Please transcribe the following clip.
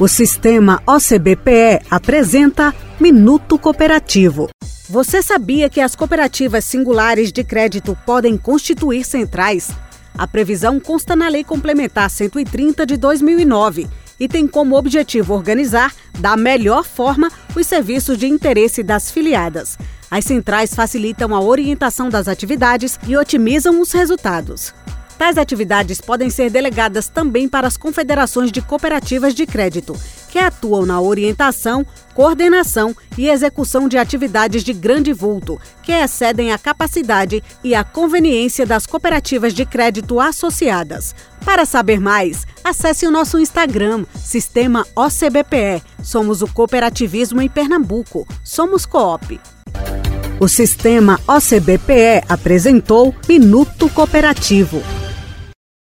O sistema OCBPE apresenta Minuto Cooperativo. Você sabia que as cooperativas singulares de crédito podem constituir centrais? A previsão consta na Lei Complementar 130 de 2009 e tem como objetivo organizar, da melhor forma, os serviços de interesse das filiadas. As centrais facilitam a orientação das atividades e otimizam os resultados. Tais atividades podem ser delegadas também para as confederações de cooperativas de crédito, que atuam na orientação, coordenação e execução de atividades de grande vulto, que excedem a capacidade e a conveniência das cooperativas de crédito associadas. Para saber mais, acesse o nosso Instagram, Sistema OCBPE. Somos o cooperativismo em Pernambuco. Somos Coop. O sistema OCBPE apresentou Minuto Cooperativo.